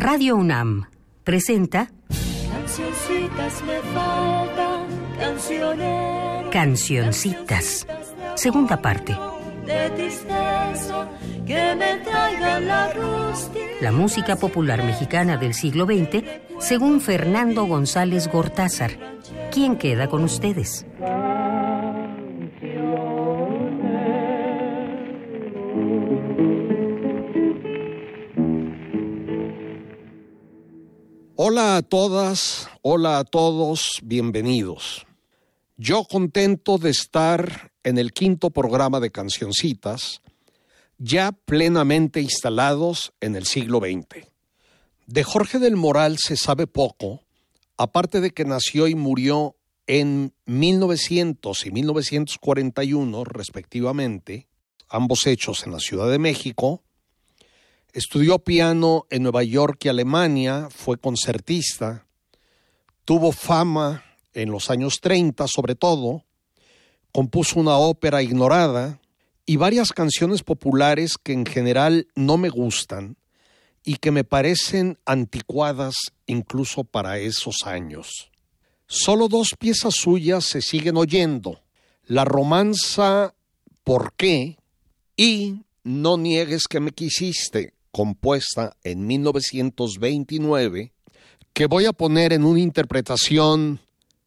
Radio UNAM presenta Cancioncitas me faltan. Cancioncitas. Segunda parte. De tristeza, que me traigan la rústica. La música popular mexicana del siglo XX, según Fernando González Gortázar. ¿Quién queda con ustedes? Hola a todas, hola a todos, bienvenidos. Yo contento de estar en el quinto programa de Cancioncitas, ya plenamente instalados en el siglo XX. De Jorge del Moral se sabe poco, aparte de que nació y murió en 1900 y 1941, respectivamente, ambos hechos en la Ciudad de México, Estudió piano en Nueva York y Alemania, fue concertista, tuvo fama en los años 30 sobre todo, compuso una ópera ignorada y varias canciones populares que en general no me gustan y que me parecen anticuadas incluso para esos años. Solo dos piezas suyas se siguen oyendo, la romanza ¿Por qué? y No niegues que me quisiste, compuesta en 1929, que voy a poner en una interpretación,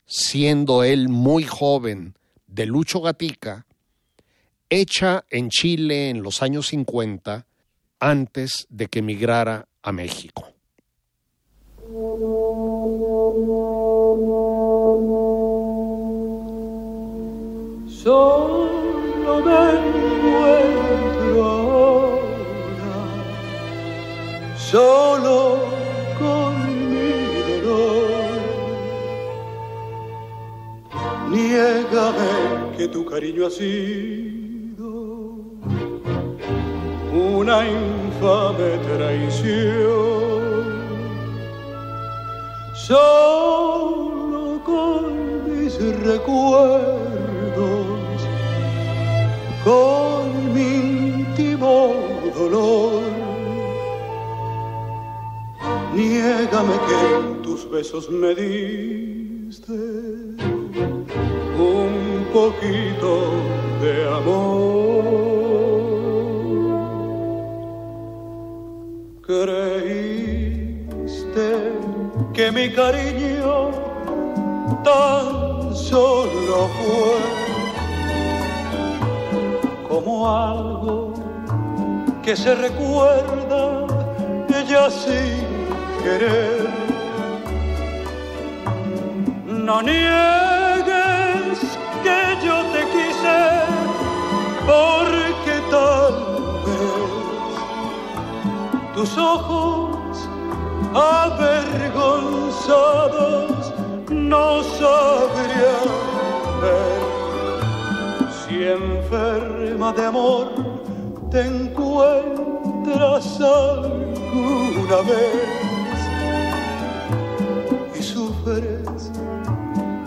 siendo él muy joven, de Lucho Gatica, hecha en Chile en los años 50, antes de que emigrara a México. Ha sido una infame traición. Solo con mis recuerdos, con mi íntimo dolor Niégame que tus besos me diste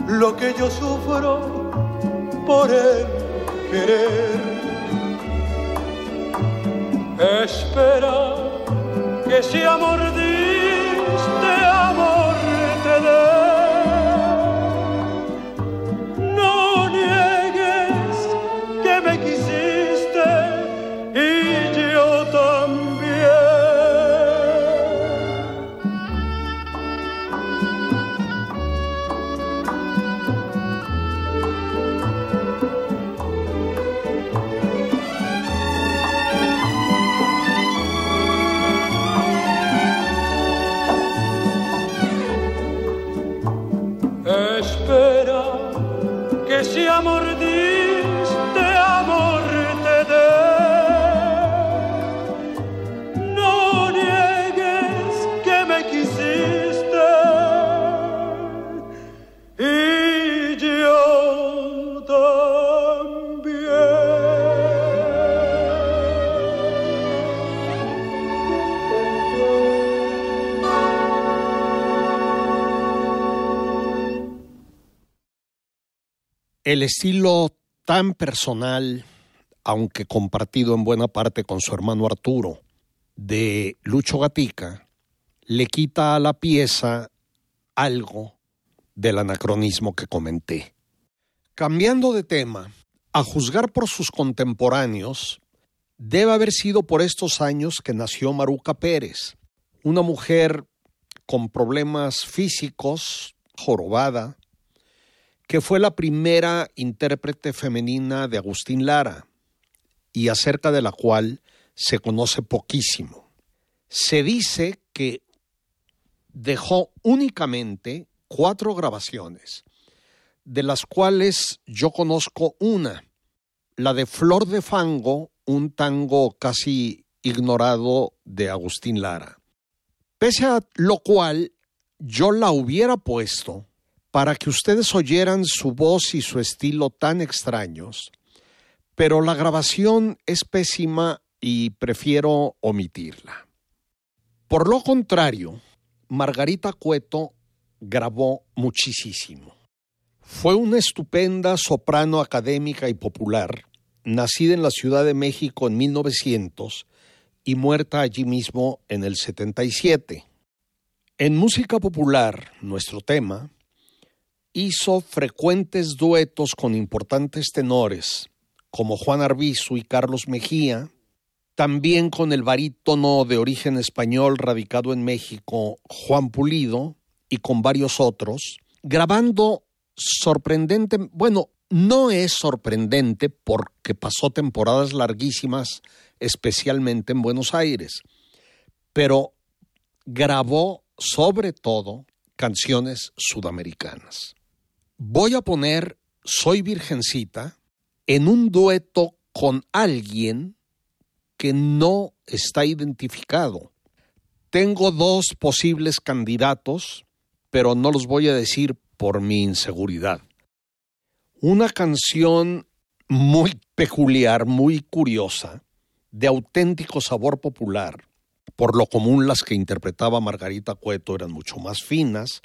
lo que yo sufro por el querer. Espera que si amor El estilo tan personal, aunque compartido en buena parte con su hermano Arturo, de Lucho Gatica, le quita a la pieza algo del anacronismo que comenté. Cambiando de tema, a juzgar por sus contemporáneos, debe haber sido por estos años que nació Maruca Pérez, una mujer con problemas físicos, jorobada, que fue la primera intérprete femenina de Agustín Lara y acerca de la cual se conoce poquísimo. Se dice que dejó únicamente cuatro grabaciones, de las cuales yo conozco una, la de Flor de Fango, un tango casi ignorado de Agustín Lara. Pese a lo cual, yo la hubiera puesto para que ustedes oyeran su voz y su estilo tan extraños, pero la grabación es pésima y prefiero omitirla. Por lo contrario, Margarita Cueto grabó muchísimo. Fue una estupenda soprano académica y popular, nacida en la Ciudad de México en 1900 y muerta allí mismo en el 77. En música popular, nuestro tema, hizo frecuentes duetos con importantes tenores como Juan Arbizu y Carlos Mejía, también con el barítono de origen español radicado en México, Juan Pulido, y con varios otros, grabando sorprendente, bueno, no es sorprendente porque pasó temporadas larguísimas, especialmente en Buenos Aires, pero grabó sobre todo canciones sudamericanas. Voy a poner Soy Virgencita en un dueto con alguien que no está identificado. Tengo dos posibles candidatos, pero no los voy a decir por mi inseguridad. Una canción muy peculiar, muy curiosa, de auténtico sabor popular. Por lo común las que interpretaba Margarita Cueto eran mucho más finas,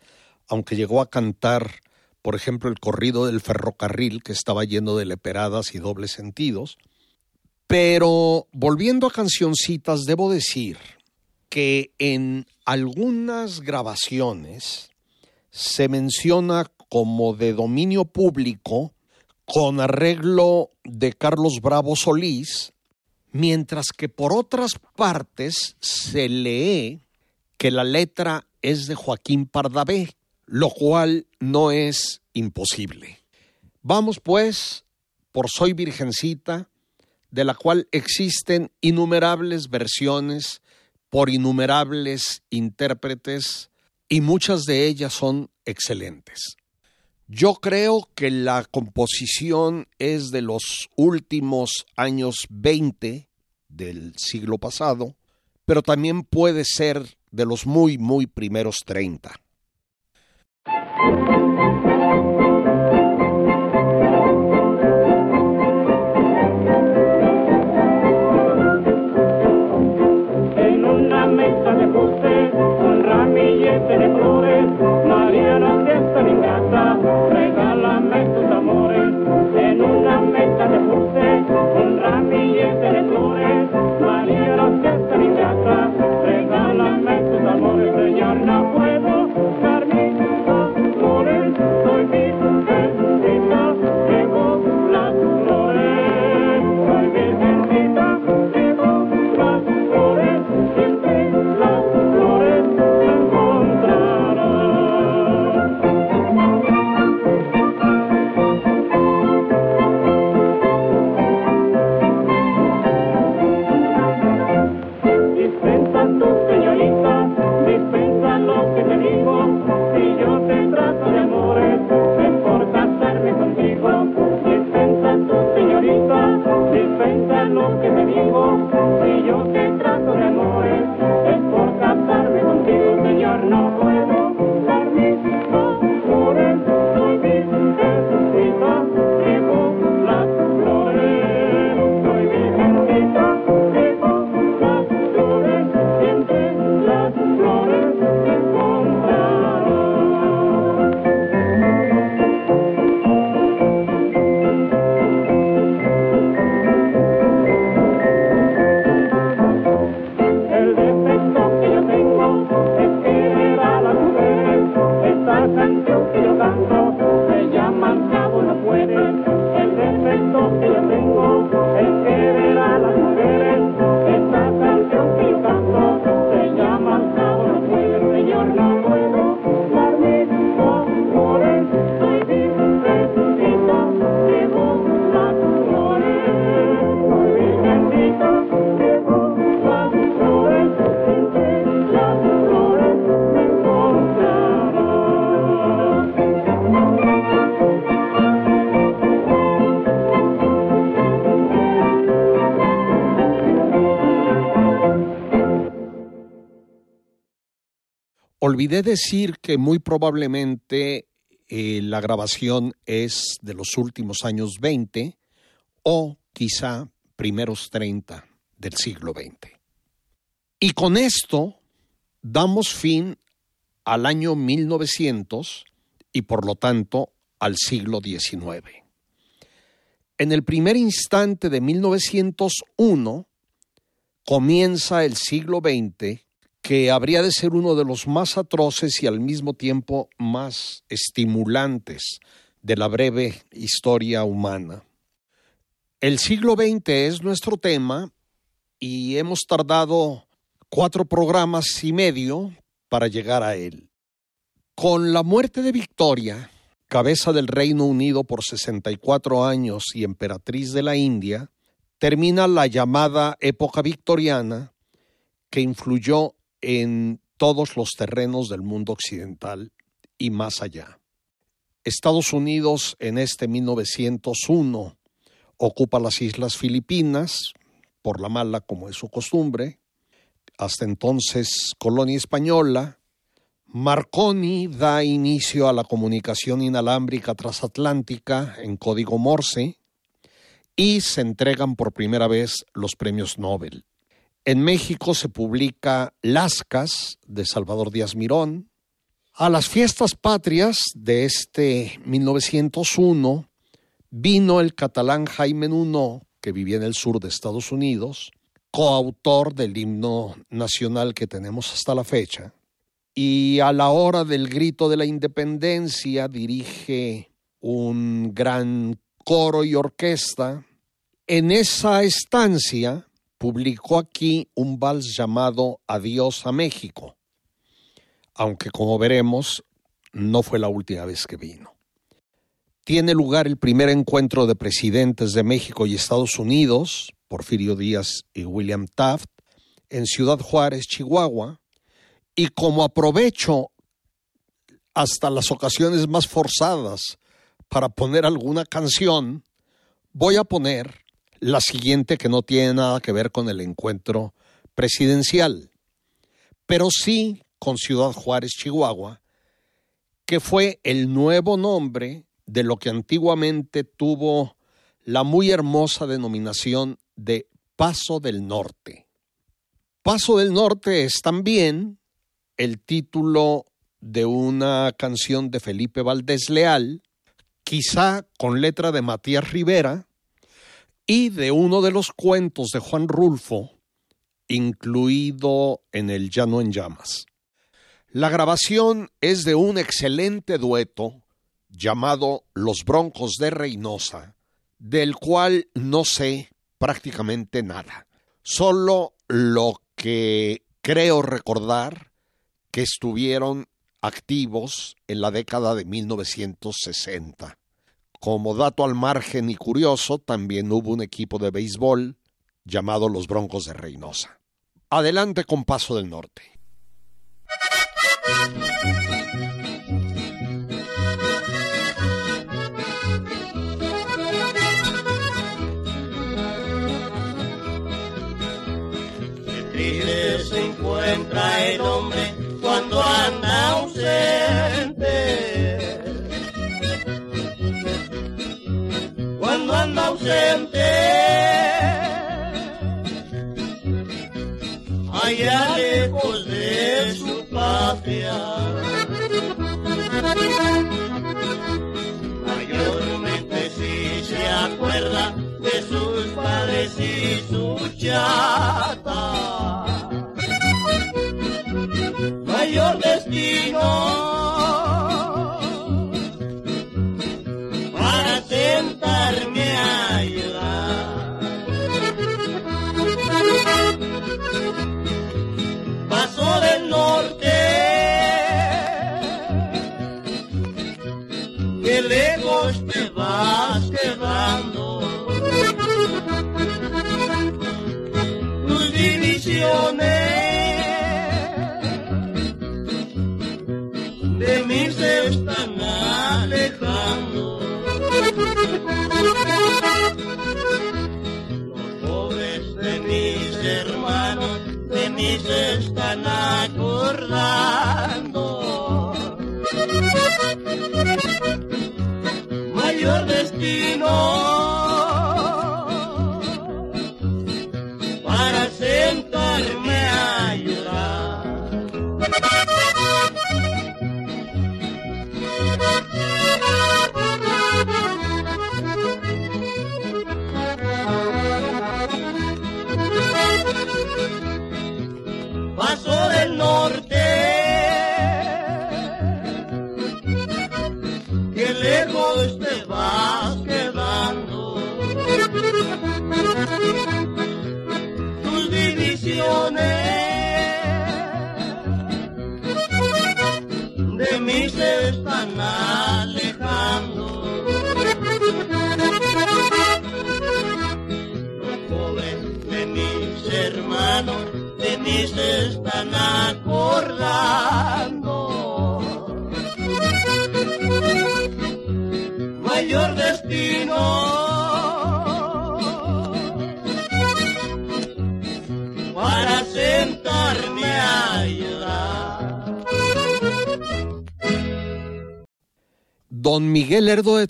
aunque llegó a cantar, por ejemplo, el corrido del ferrocarril que estaba lleno de leperadas y dobles sentidos. Pero volviendo a cancioncitas, debo decir que en algunas grabaciones se menciona como de dominio público con arreglo de Carlos Bravo Solís, mientras que por otras partes se lee que la letra es de Joaquín Pardavé, lo cual no es imposible. Vamos pues por Soy Virgencita, de la cual existen innumerables versiones por innumerables intérpretes y muchas de ellas son excelentes. Yo creo que la composición es de los últimos años 20 del siglo pasado, pero también puede ser de los muy, muy primeros 30. Regálame tus Olvidé decir que muy probablemente eh, la grabación es de los últimos años 20 o quizá primeros 30 del siglo XX. Y con esto damos fin al año 1900 y por lo tanto al siglo XIX. En el primer instante de 1901 comienza el siglo XX que habría de ser uno de los más atroces y al mismo tiempo más estimulantes de la breve historia humana. El siglo XX es nuestro tema y hemos tardado cuatro programas y medio para llegar a él. Con la muerte de Victoria, cabeza del Reino Unido por 64 años y emperatriz de la India, termina la llamada época victoriana que influyó en todos los terrenos del mundo occidental y más allá. Estados Unidos en este 1901 ocupa las islas Filipinas, por la mala como es su costumbre, hasta entonces colonia española. Marconi da inicio a la comunicación inalámbrica transatlántica en código Morse y se entregan por primera vez los premios Nobel. En México se publica Lascas de Salvador Díaz Mirón. A las fiestas patrias de este 1901 vino el catalán Jaime Nuno, que vivía en el sur de Estados Unidos, coautor del himno nacional que tenemos hasta la fecha, y a la hora del grito de la independencia dirige un gran coro y orquesta. En esa estancia publicó aquí un vals llamado Adiós a México, aunque como veremos no fue la última vez que vino. Tiene lugar el primer encuentro de presidentes de México y Estados Unidos, Porfirio Díaz y William Taft, en Ciudad Juárez, Chihuahua, y como aprovecho hasta las ocasiones más forzadas para poner alguna canción, voy a poner la siguiente que no tiene nada que ver con el encuentro presidencial, pero sí con Ciudad Juárez, Chihuahua, que fue el nuevo nombre de lo que antiguamente tuvo la muy hermosa denominación de Paso del Norte. Paso del Norte es también el título de una canción de Felipe Valdés Leal, quizá con letra de Matías Rivera, y de uno de los cuentos de Juan Rulfo, incluido en el Llano en Llamas. La grabación es de un excelente dueto llamado Los Broncos de Reynosa, del cual no sé prácticamente nada. Solo lo que creo recordar que estuvieron activos en la década de 1960. Como dato al margen y curioso, también hubo un equipo de béisbol llamado los Broncos de Reynosa. Adelante con Paso del Norte.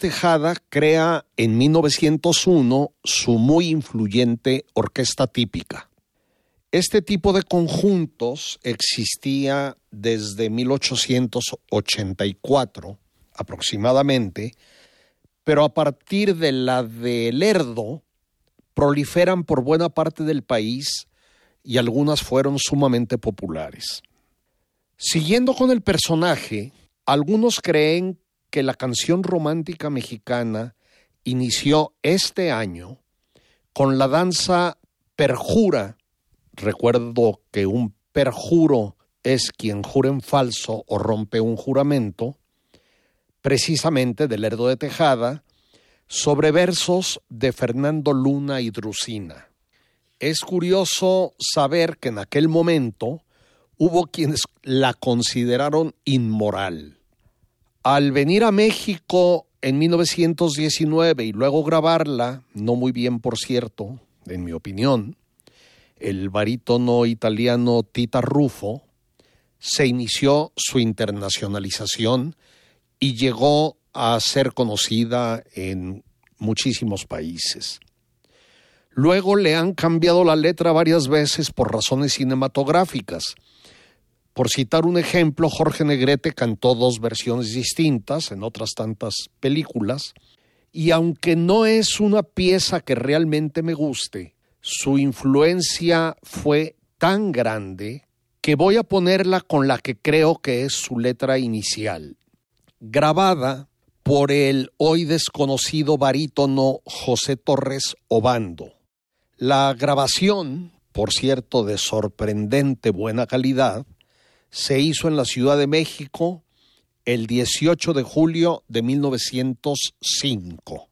Tejada crea en 1901 su muy influyente orquesta típica. Este tipo de conjuntos existía desde 1884 aproximadamente, pero a partir de la de Lerdo proliferan por buena parte del país y algunas fueron sumamente populares. Siguiendo con el personaje, algunos creen que la canción romántica mexicana inició este año con la danza perjura. Recuerdo que un perjuro es quien jura en falso o rompe un juramento, precisamente de Lerdo de Tejada, sobre versos de Fernando Luna y Drusina. Es curioso saber que en aquel momento hubo quienes la consideraron inmoral. Al venir a México en 1919 y luego grabarla, no muy bien por cierto, en mi opinión, el barítono italiano Tita Rufo, se inició su internacionalización y llegó a ser conocida en muchísimos países. Luego le han cambiado la letra varias veces por razones cinematográficas. Por citar un ejemplo, Jorge Negrete cantó dos versiones distintas en otras tantas películas, y aunque no es una pieza que realmente me guste, su influencia fue tan grande que voy a ponerla con la que creo que es su letra inicial, grabada por el hoy desconocido barítono José Torres Obando. La grabación, por cierto, de sorprendente buena calidad, se hizo en la Ciudad de México el 18 de julio de 1905.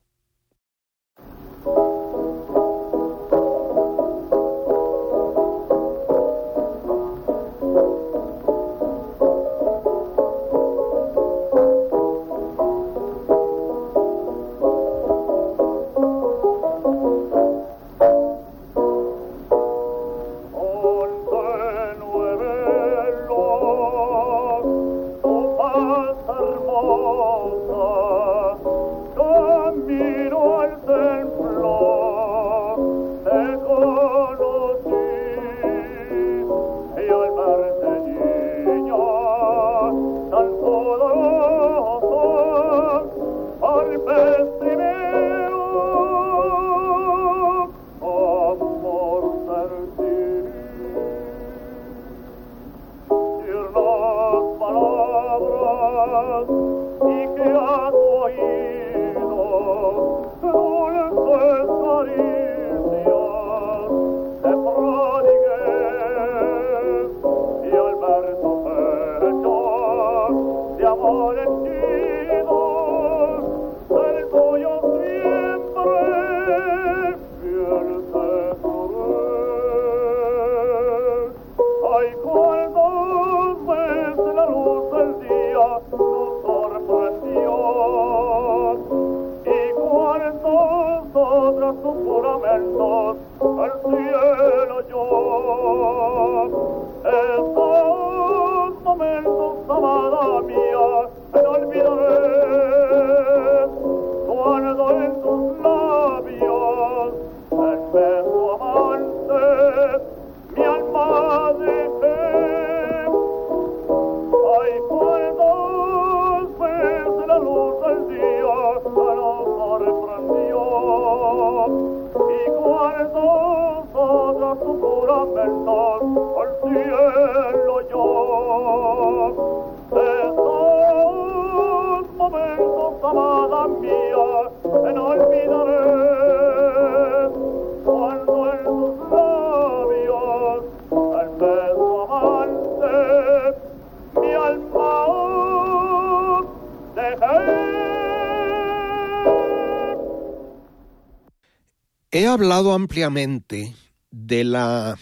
Hablado ampliamente de la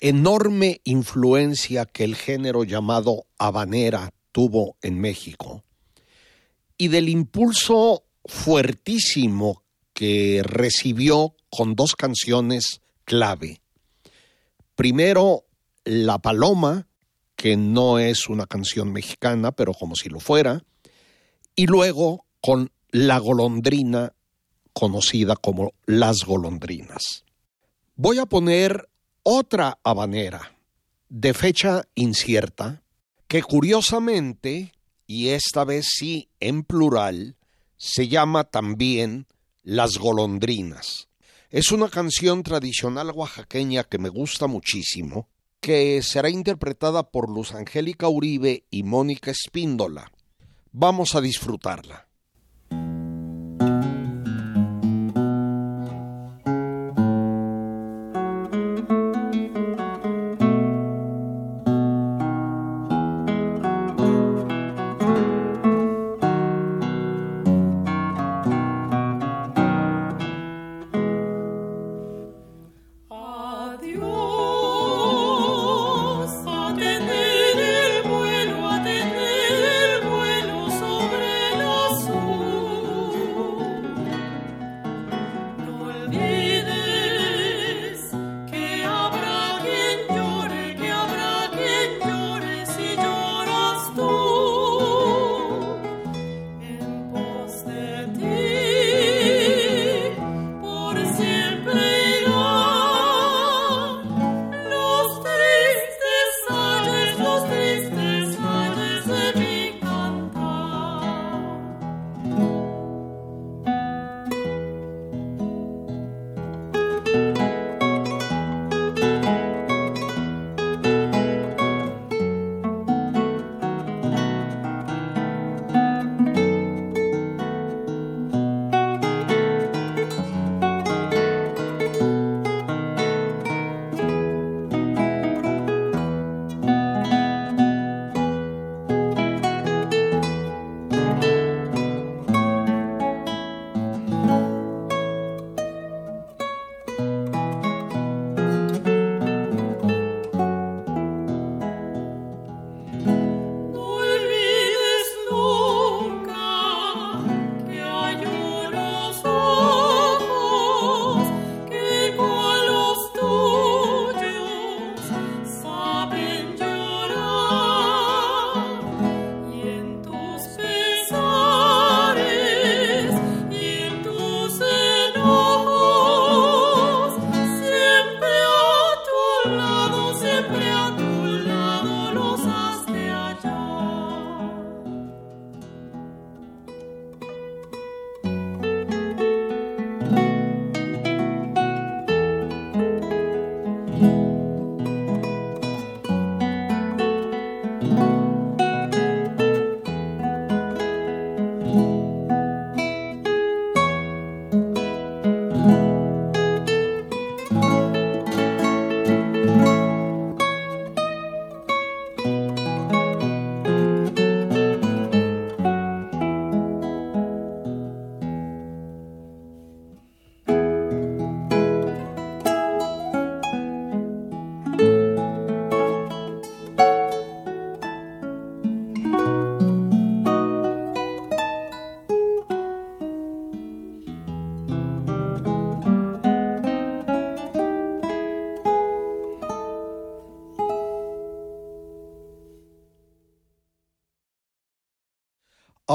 enorme influencia que el género llamado habanera tuvo en México y del impulso fuertísimo que recibió con dos canciones clave. Primero, La Paloma, que no es una canción mexicana, pero como si lo fuera, y luego con La Golondrina, conocida como Las Golondrinas. Voy a poner otra habanera de fecha incierta, que curiosamente, y esta vez sí en plural, se llama también Las Golondrinas. Es una canción tradicional oaxaqueña que me gusta muchísimo, que será interpretada por Luz Angélica Uribe y Mónica Espíndola. Vamos a disfrutarla. you.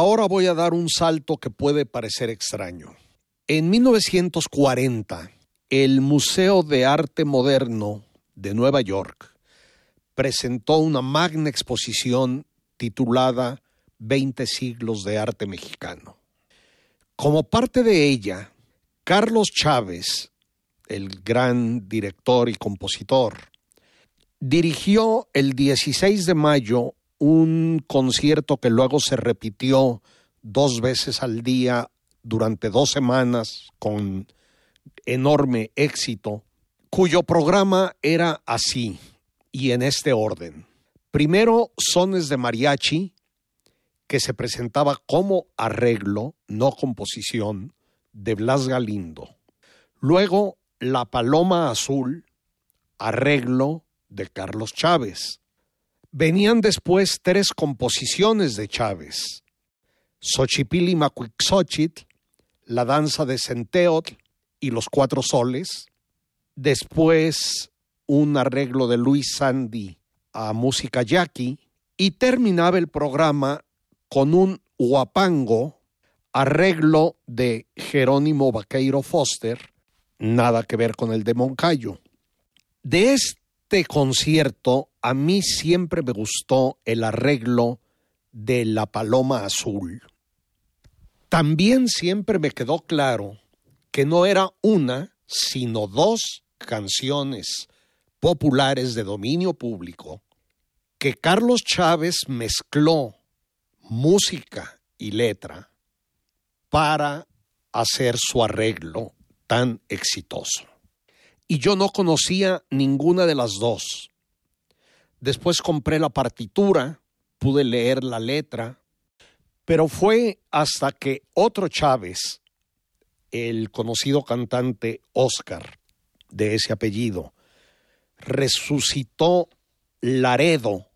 Ahora voy a dar un salto que puede parecer extraño. En 1940, el Museo de Arte Moderno de Nueva York presentó una magna exposición titulada 20 siglos de arte mexicano. Como parte de ella, Carlos Chávez, el gran director y compositor, dirigió el 16 de mayo un concierto que luego se repitió dos veces al día durante dos semanas con enorme éxito, cuyo programa era así y en este orden. Primero, sones de mariachi, que se presentaba como arreglo, no composición, de Blas Galindo. Luego, La Paloma Azul, arreglo de Carlos Chávez. Venían después tres composiciones de Chávez. Xochipili Macuixochitl, La Danza de Centeotl y Los Cuatro Soles. Después, un arreglo de Luis Sandy a música yaqui. Y terminaba el programa con un huapango, arreglo de Jerónimo Vaqueiro Foster, nada que ver con el de Moncayo. De este concierto, a mí siempre me gustó el arreglo de La Paloma Azul. También siempre me quedó claro que no era una, sino dos canciones populares de dominio público que Carlos Chávez mezcló música y letra para hacer su arreglo tan exitoso. Y yo no conocía ninguna de las dos. Después compré la partitura, pude leer la letra, pero fue hasta que otro Chávez, el conocido cantante Oscar, de ese apellido, resucitó Laredo,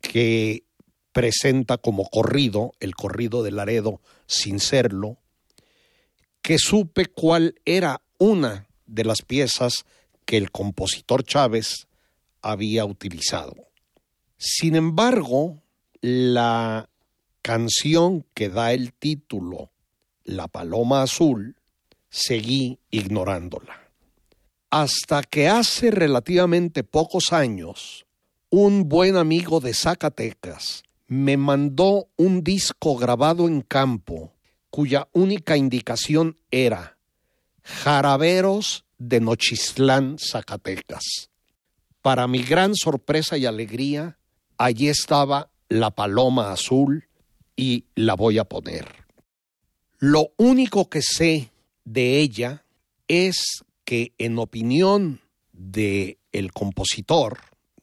que presenta como corrido, el corrido de Laredo sin serlo, que supe cuál era una de las piezas que el compositor Chávez había utilizado. Sin embargo, la canción que da el título La Paloma Azul, seguí ignorándola. Hasta que hace relativamente pocos años, un buen amigo de Zacatecas me mandó un disco grabado en campo cuya única indicación era Jaraberos de Nochistlán, Zacatecas. Para mi gran sorpresa y alegría, allí estaba la paloma azul y la voy a poner. Lo único que sé de ella es que en opinión de el compositor,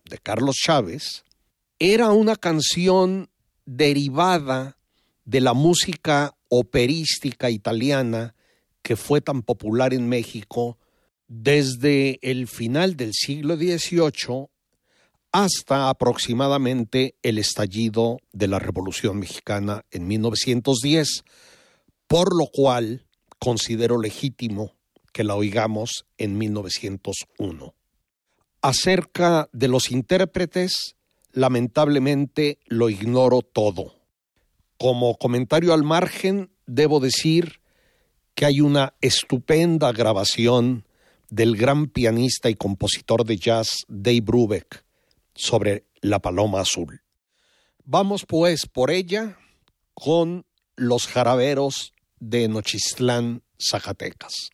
de Carlos Chávez, era una canción derivada de la música operística italiana que fue tan popular en México desde el final del siglo XVIII hasta aproximadamente el estallido de la Revolución Mexicana en 1910, por lo cual considero legítimo que la oigamos en 1901. Acerca de los intérpretes, lamentablemente lo ignoro todo. Como comentario al margen, debo decir que hay una estupenda grabación del gran pianista y compositor de jazz Dave Brubeck sobre La Paloma Azul. Vamos pues por ella con los jaraberos de Nochistlán, Zacatecas.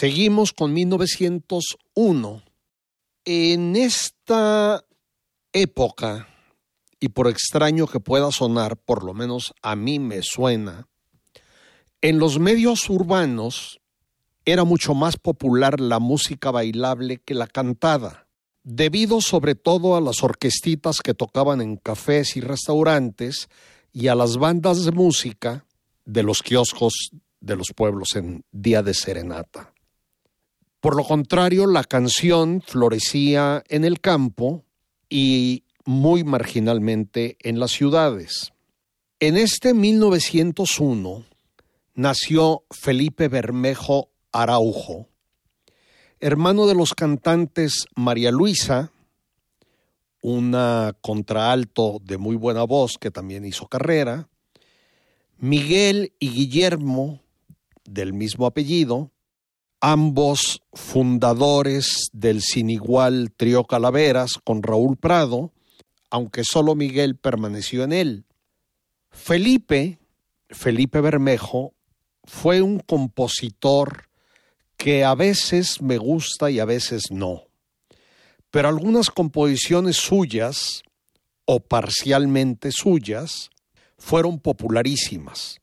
Seguimos con 1901. En esta época, y por extraño que pueda sonar, por lo menos a mí me suena, en los medios urbanos era mucho más popular la música bailable que la cantada, debido sobre todo a las orquestitas que tocaban en cafés y restaurantes y a las bandas de música de los kioscos de los pueblos en día de serenata. Por lo contrario, la canción florecía en el campo y muy marginalmente en las ciudades. En este 1901 nació Felipe Bermejo Araujo, hermano de los cantantes María Luisa, una contraalto de muy buena voz que también hizo carrera, Miguel y Guillermo, del mismo apellido, ambos fundadores del sin igual trío Calaveras con Raúl Prado, aunque solo Miguel permaneció en él. Felipe, Felipe Bermejo, fue un compositor que a veces me gusta y a veces no. Pero algunas composiciones suyas, o parcialmente suyas, fueron popularísimas.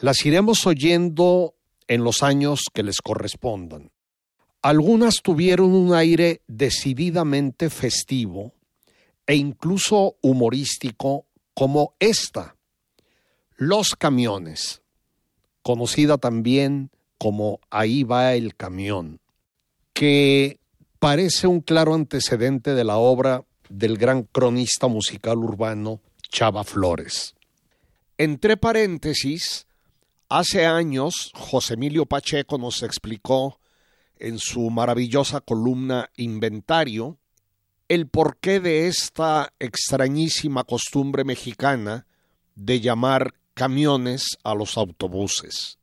Las iremos oyendo en los años que les correspondan. Algunas tuvieron un aire decididamente festivo e incluso humorístico como esta, Los Camiones, conocida también como Ahí va el camión, que parece un claro antecedente de la obra del gran cronista musical urbano Chava Flores. Entre paréntesis, Hace años, José Emilio Pacheco nos explicó en su maravillosa columna Inventario el porqué de esta extrañísima costumbre mexicana de llamar camiones a los autobuses.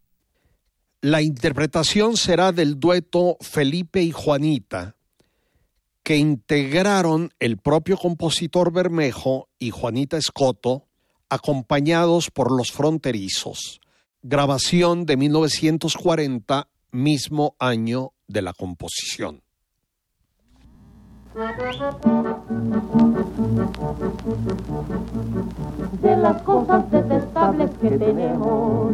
La interpretación será del dueto Felipe y Juanita, que integraron el propio compositor Bermejo y Juanita Escoto, acompañados por los fronterizos grabación de 1940, mismo año de la composición. De las cosas detestables que tenemos,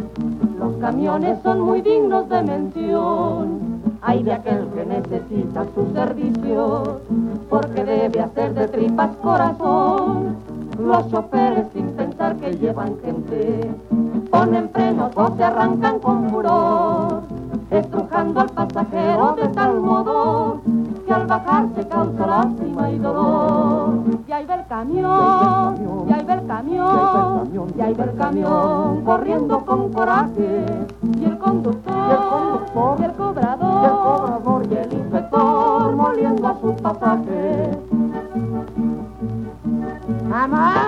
los camiones son muy dignos de mención. Hay de aquel que necesita su servicio, porque debe hacer de tripas corazón. Los choferes sin pensar que llevan gente ponen frenos o se arrancan con furor, estrujando al pasajero de tal modo que al bajar se causa lástima y dolor. Y ahí va el camión, y ahí va el camión, y ahí va el camión, corriendo con coraje, y el conductor, y el, cobrador, y el inspector, moliendo a su pasaje. Jamás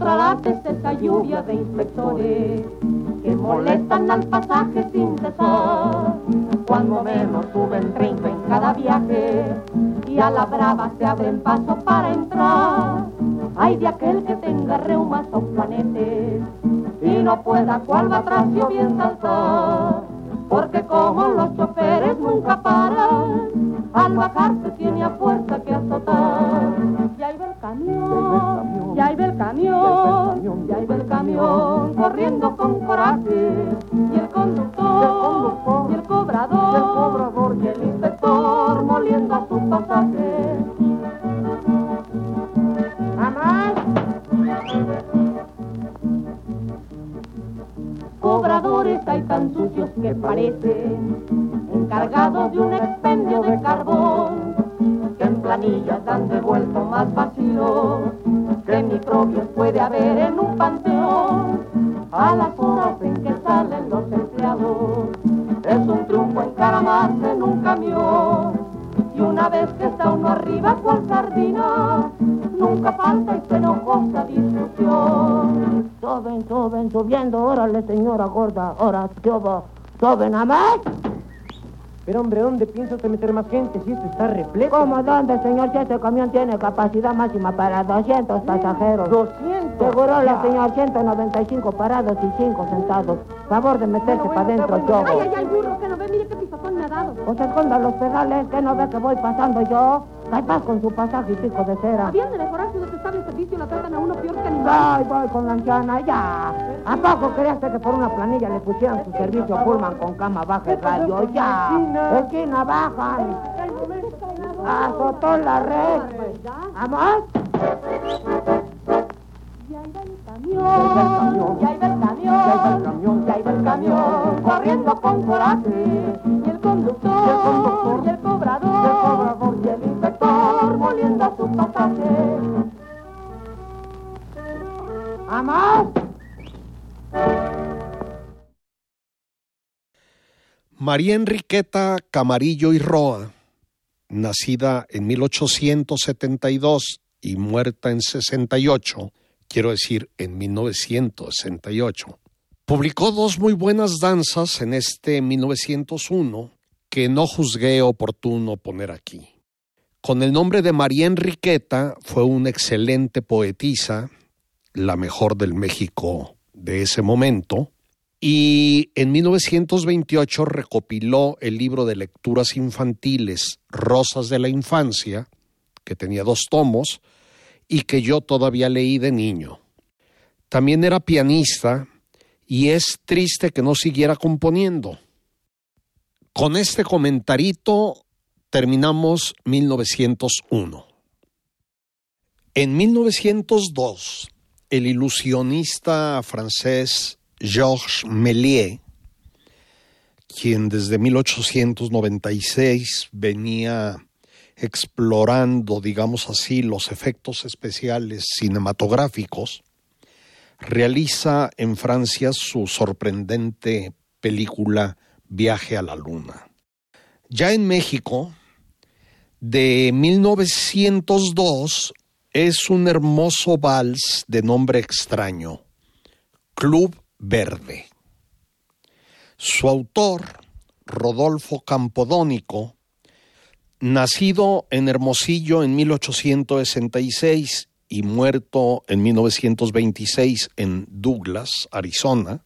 otra lata es esa lluvia de inspectores que molestan al pasaje sin cesar. Cuando menos suben 30 en cada viaje y a la brava se abren paso para entrar. Hay de aquel que tenga reumas o planetes y no pueda cual va atrás o bien saltar. Porque como los choferes nunca paran, al bajarse tiene a fuerza que azotar camión, ya iba el camión, ya iba el camión, corriendo con coraje. Y el conductor, y el cobrador, y el inspector, moliendo a su pasaje. Cobradores hay tan sucios que parecen, encargados de un expendio de carbón que en planillas han devuelto más vacíos que microbios puede haber en un panteón. A las horas en que salen los empleados, es un triunfo encaramarse en un camión. Y una vez que está uno arriba cual sardina, nunca falta y enojosa discusión. Suben, suben, subiendo, órale señora gorda, ahora qué hubo, suben a más. Pero hombre, ¿dónde piensa usted meter más gente si esto está repleto? ¿Cómo dónde, señor? Si este camión tiene capacidad máxima para 200 pasajeros. ¿200? Seguro le, señor, 195 parados y 5 sentados. Favor de meterse para adentro, yo. Ay, ay, ay, burro, que no ve, mire qué pisotón me ha dado. Pues esconda los pedales, que no ve que voy pasando yo. Capaz con su pasaje y pico de cera. Habían de mejorar su detestable servicio, la tratan a uno peor que animal. Ay, voy con la anciana, ya. ¿A poco creías que por una planilla le pusieran su servicio Pullman con cama baja y radio? Ya. Esquina bajan. Azotó la red. ¿Vamos? Ya iba el camión, ya iba el camión, ya iba el camión, corriendo con coraje. Y el conductor, y el cobrador, y el moliendo a. María Enriqueta Camarillo y Roa, nacida en 1872 y muerta en 68, quiero decir en 1968, publicó dos muy buenas danzas en este 1901 que no juzgué oportuno poner aquí. Con el nombre de María Enriqueta fue una excelente poetisa, la mejor del México de ese momento, y en 1928 recopiló el libro de lecturas infantiles Rosas de la Infancia, que tenía dos tomos, y que yo todavía leí de niño. También era pianista y es triste que no siguiera componiendo. Con este comentarito terminamos 1901. En 1902, el ilusionista francés Georges Méliès, quien desde 1896 venía explorando, digamos así, los efectos especiales cinematográficos, realiza en Francia su sorprendente película Viaje a la Luna. Ya en México, de 1902, es un hermoso vals de nombre extraño, Club Verde. Su autor, Rodolfo Campodónico, nacido en Hermosillo en 1866 y muerto en 1926 en Douglas, Arizona,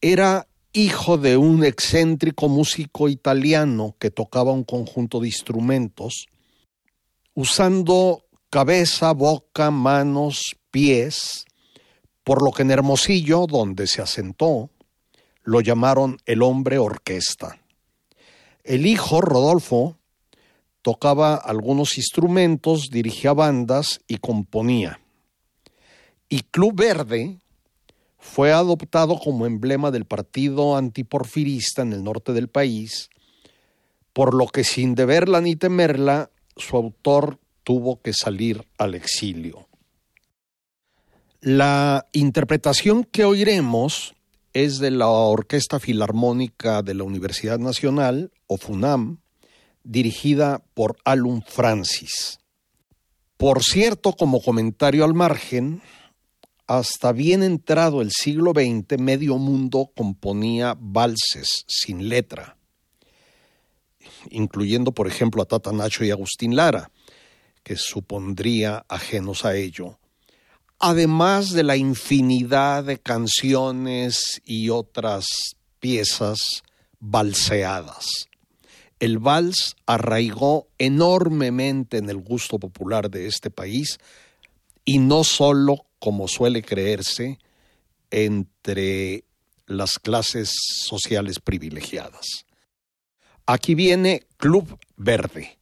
era hijo de un excéntrico músico italiano que tocaba un conjunto de instrumentos, usando cabeza, boca, manos, pies, por lo que en Hermosillo, donde se asentó, lo llamaron el hombre orquesta. El hijo, Rodolfo, tocaba algunos instrumentos, dirigía bandas y componía. Y Club Verde fue adoptado como emblema del partido antiporfirista en el norte del país, por lo que sin deberla ni temerla, su autor tuvo que salir al exilio. La interpretación que oiremos es de la Orquesta Filarmónica de la Universidad Nacional, o FUNAM, dirigida por Alun Francis. Por cierto, como comentario al margen, hasta bien entrado el siglo XX, medio mundo componía valses sin letra, incluyendo, por ejemplo, a Tata Nacho y Agustín Lara, que supondría ajenos a ello, además de la infinidad de canciones y otras piezas balseadas. El vals arraigó enormemente en el gusto popular de este país y no solo, como suele creerse, entre las clases sociales privilegiadas. Aquí viene Club Verde.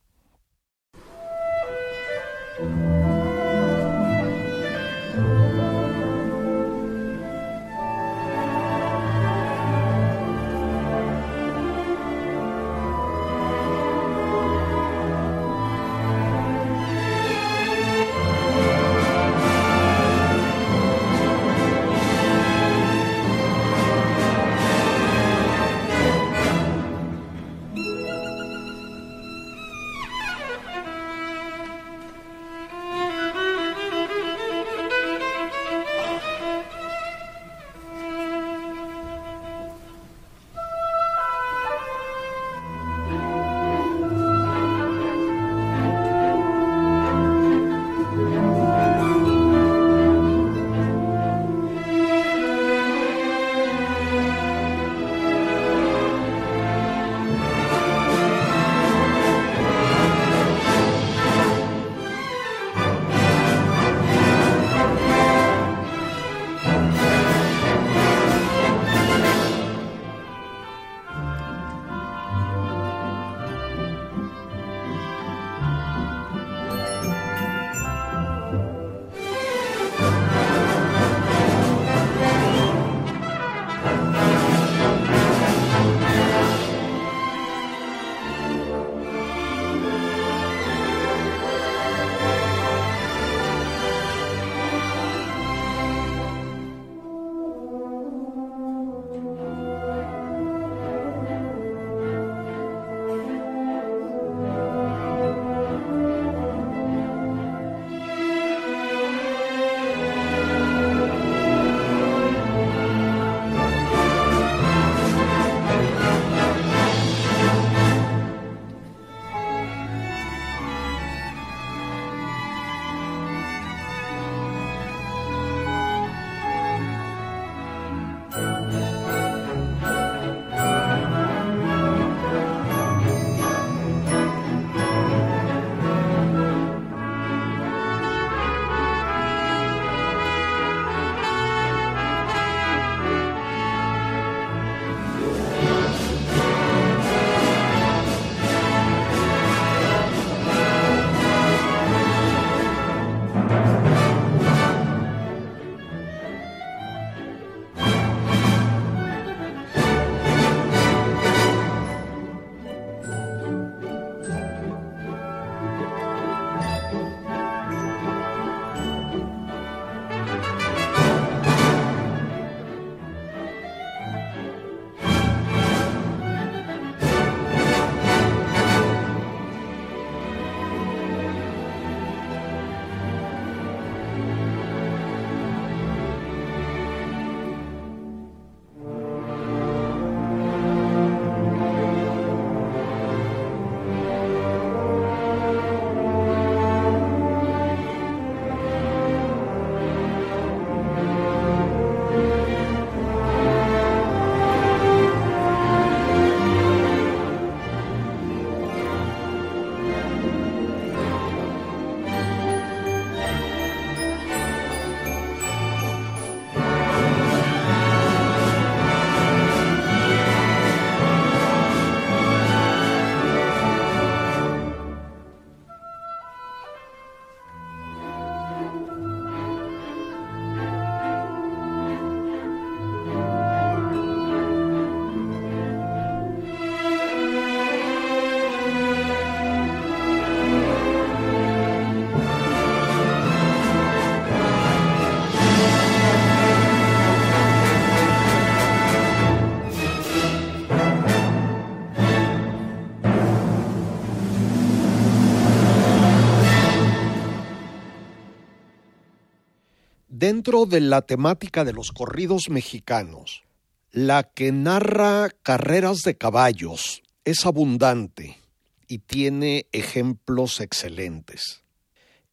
Dentro de la temática de los corridos mexicanos, la que narra carreras de caballos es abundante y tiene ejemplos excelentes.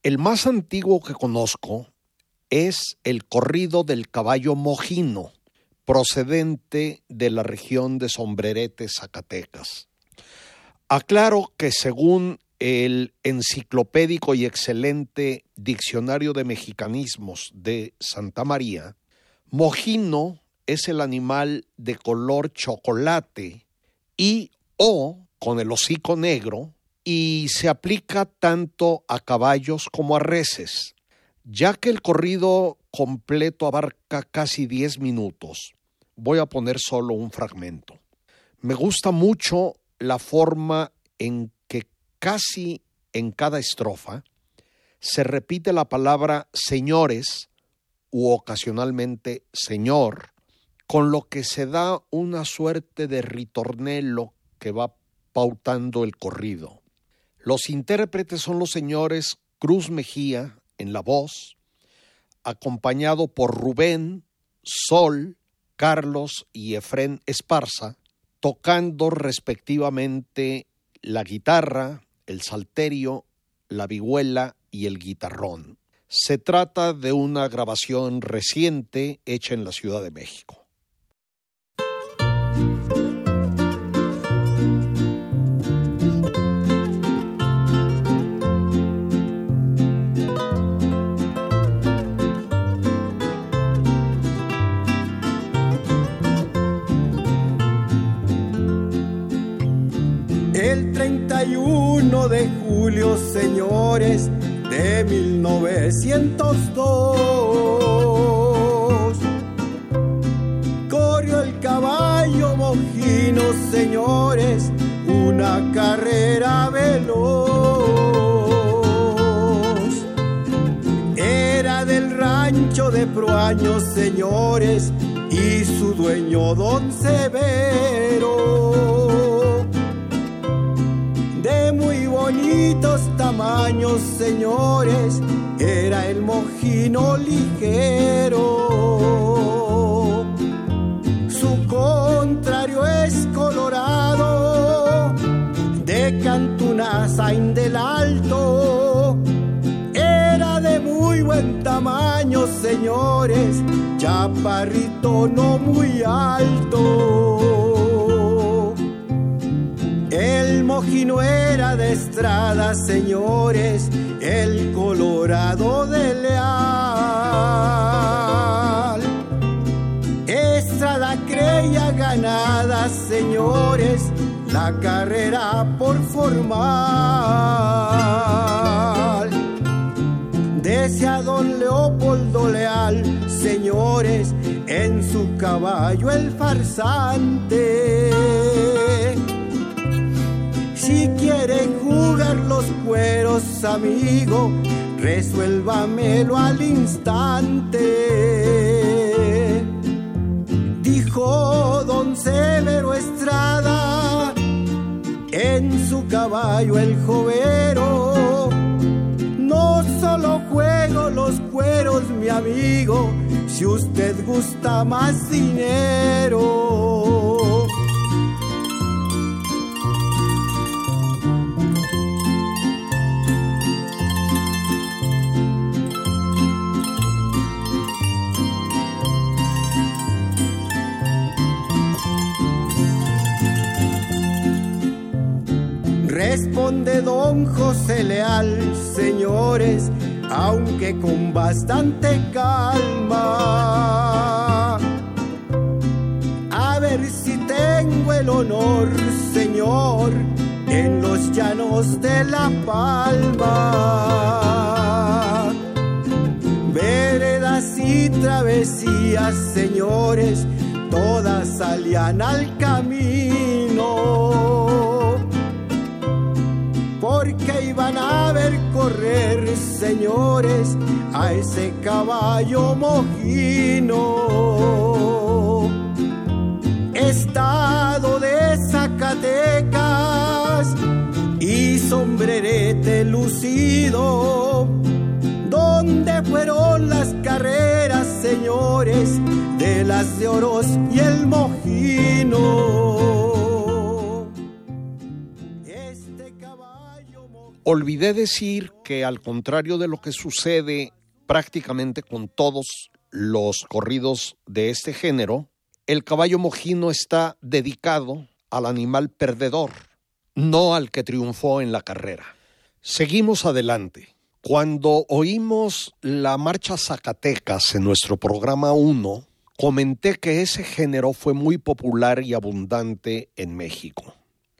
El más antiguo que conozco es el corrido del caballo mojino, procedente de la región de Sombrerete, Zacatecas. Aclaro que según el enciclopédico y excelente Diccionario de Mexicanismos de Santa María, mojino es el animal de color chocolate y o con el hocico negro y se aplica tanto a caballos como a reses, ya que el corrido completo abarca casi 10 minutos. Voy a poner solo un fragmento. Me gusta mucho la forma en casi en cada estrofa se repite la palabra señores u ocasionalmente señor, con lo que se da una suerte de ritornelo que va pautando el corrido. Los intérpretes son los señores Cruz Mejía en la voz, acompañado por Rubén, Sol, Carlos y Efrén Esparza, tocando respectivamente la guitarra, el salterio, la vihuela y el guitarrón. Se trata de una grabación reciente hecha en la Ciudad de México. 31 de julio, señores, de 1902. Corrió el caballo mojino, señores, una carrera veloz. Era del rancho de Proaños, señores, y su dueño don Severo bonitos tamaños, señores, era el mojino ligero. Su contrario es colorado, de Cantunazain del Alto. Era de muy buen tamaño, señores, chaparrito no muy alto. Mojino era de estrada, señores, el colorado de leal. Estrada creía ganada, señores, la carrera por formal. Decía don Leopoldo Leal, señores, en su caballo el farsante si quiere jugar los cueros, amigo, resuélvamelo al instante. Dijo don Severo Estrada, en su caballo el jovero. No solo juego los cueros, mi amigo, si usted gusta más dinero. Responde don José Leal, señores, aunque con bastante calma. A ver si tengo el honor, señor, en los llanos de la palma. Veredas y travesías, señores, todas salían al camino señores, a ese caballo mojino. Estado de Zacatecas y sombrerete lucido, donde fueron las carreras mejores de las de oros y el mojino. Olvidé decir que al contrario de lo que sucede prácticamente con todos los corridos de este género, el caballo mojino está dedicado al animal perdedor, no al que triunfó en la carrera. Seguimos adelante. Cuando oímos la marcha Zacatecas en nuestro programa 1, comenté que ese género fue muy popular y abundante en México.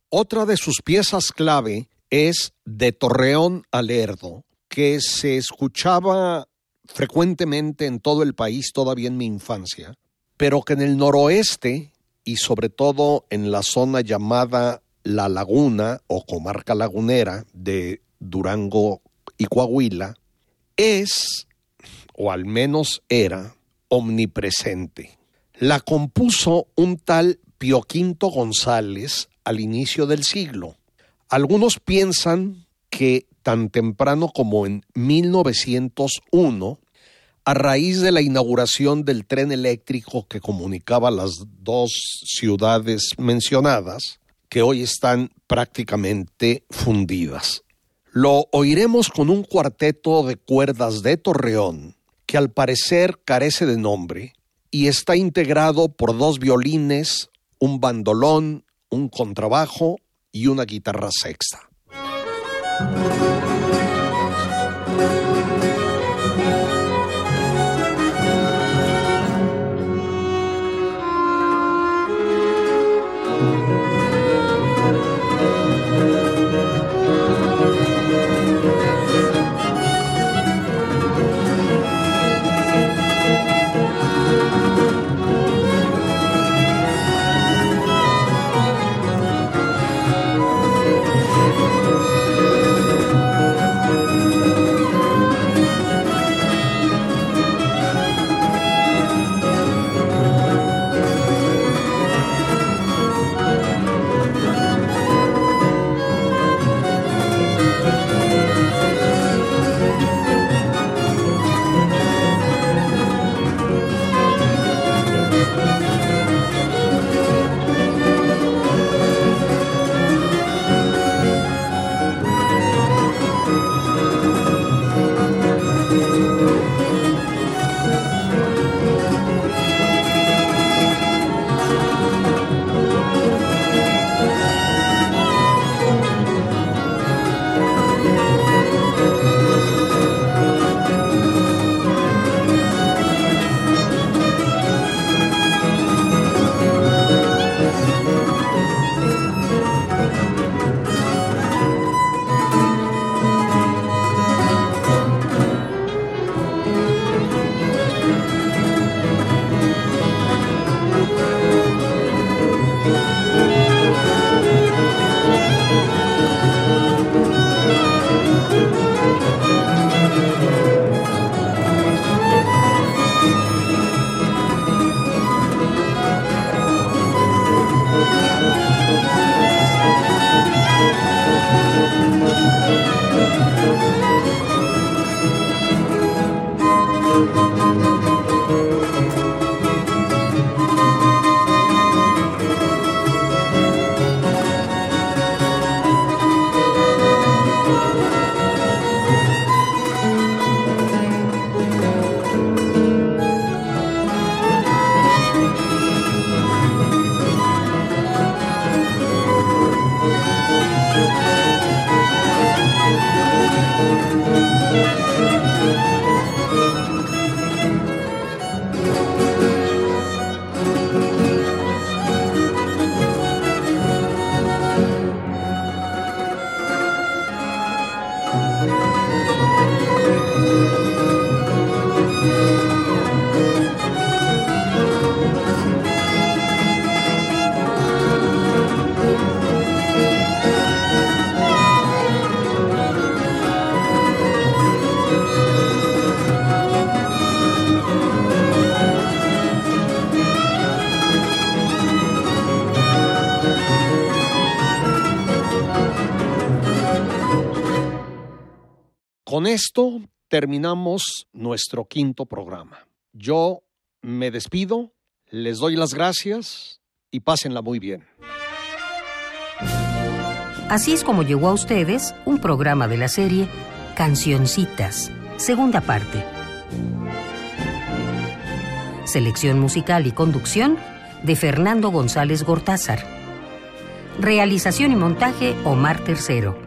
Otra de sus piezas clave es De Torreón a Lerdo, que se escuchaba frecuentemente en todo el país todavía en mi infancia, pero que en el noroeste y sobre todo en la zona llamada La Laguna o comarca lagunera de Durango y Coahuila, es, o al menos era, omnipresente. La compuso un tal Pio Quinto González al inicio del siglo. Algunos piensan que tan temprano como en 1901, a raíz de la inauguración del tren eléctrico que comunicaba las dos ciudades mencionadas, que hoy están prácticamente fundidas. Lo oiremos con un cuarteto de cuerdas de Torreón, que al parecer carece de nombre y está integrado por dos violines, un bandolón, un contrabajo y una guitarra sexta. Esto terminamos nuestro quinto programa. Yo me despido, les doy las gracias y pásenla muy bien. Así es como llegó a ustedes un programa de la serie Cancioncitas, segunda parte. Selección musical y conducción de Fernando González Gortázar. Realización y montaje Omar Tercero.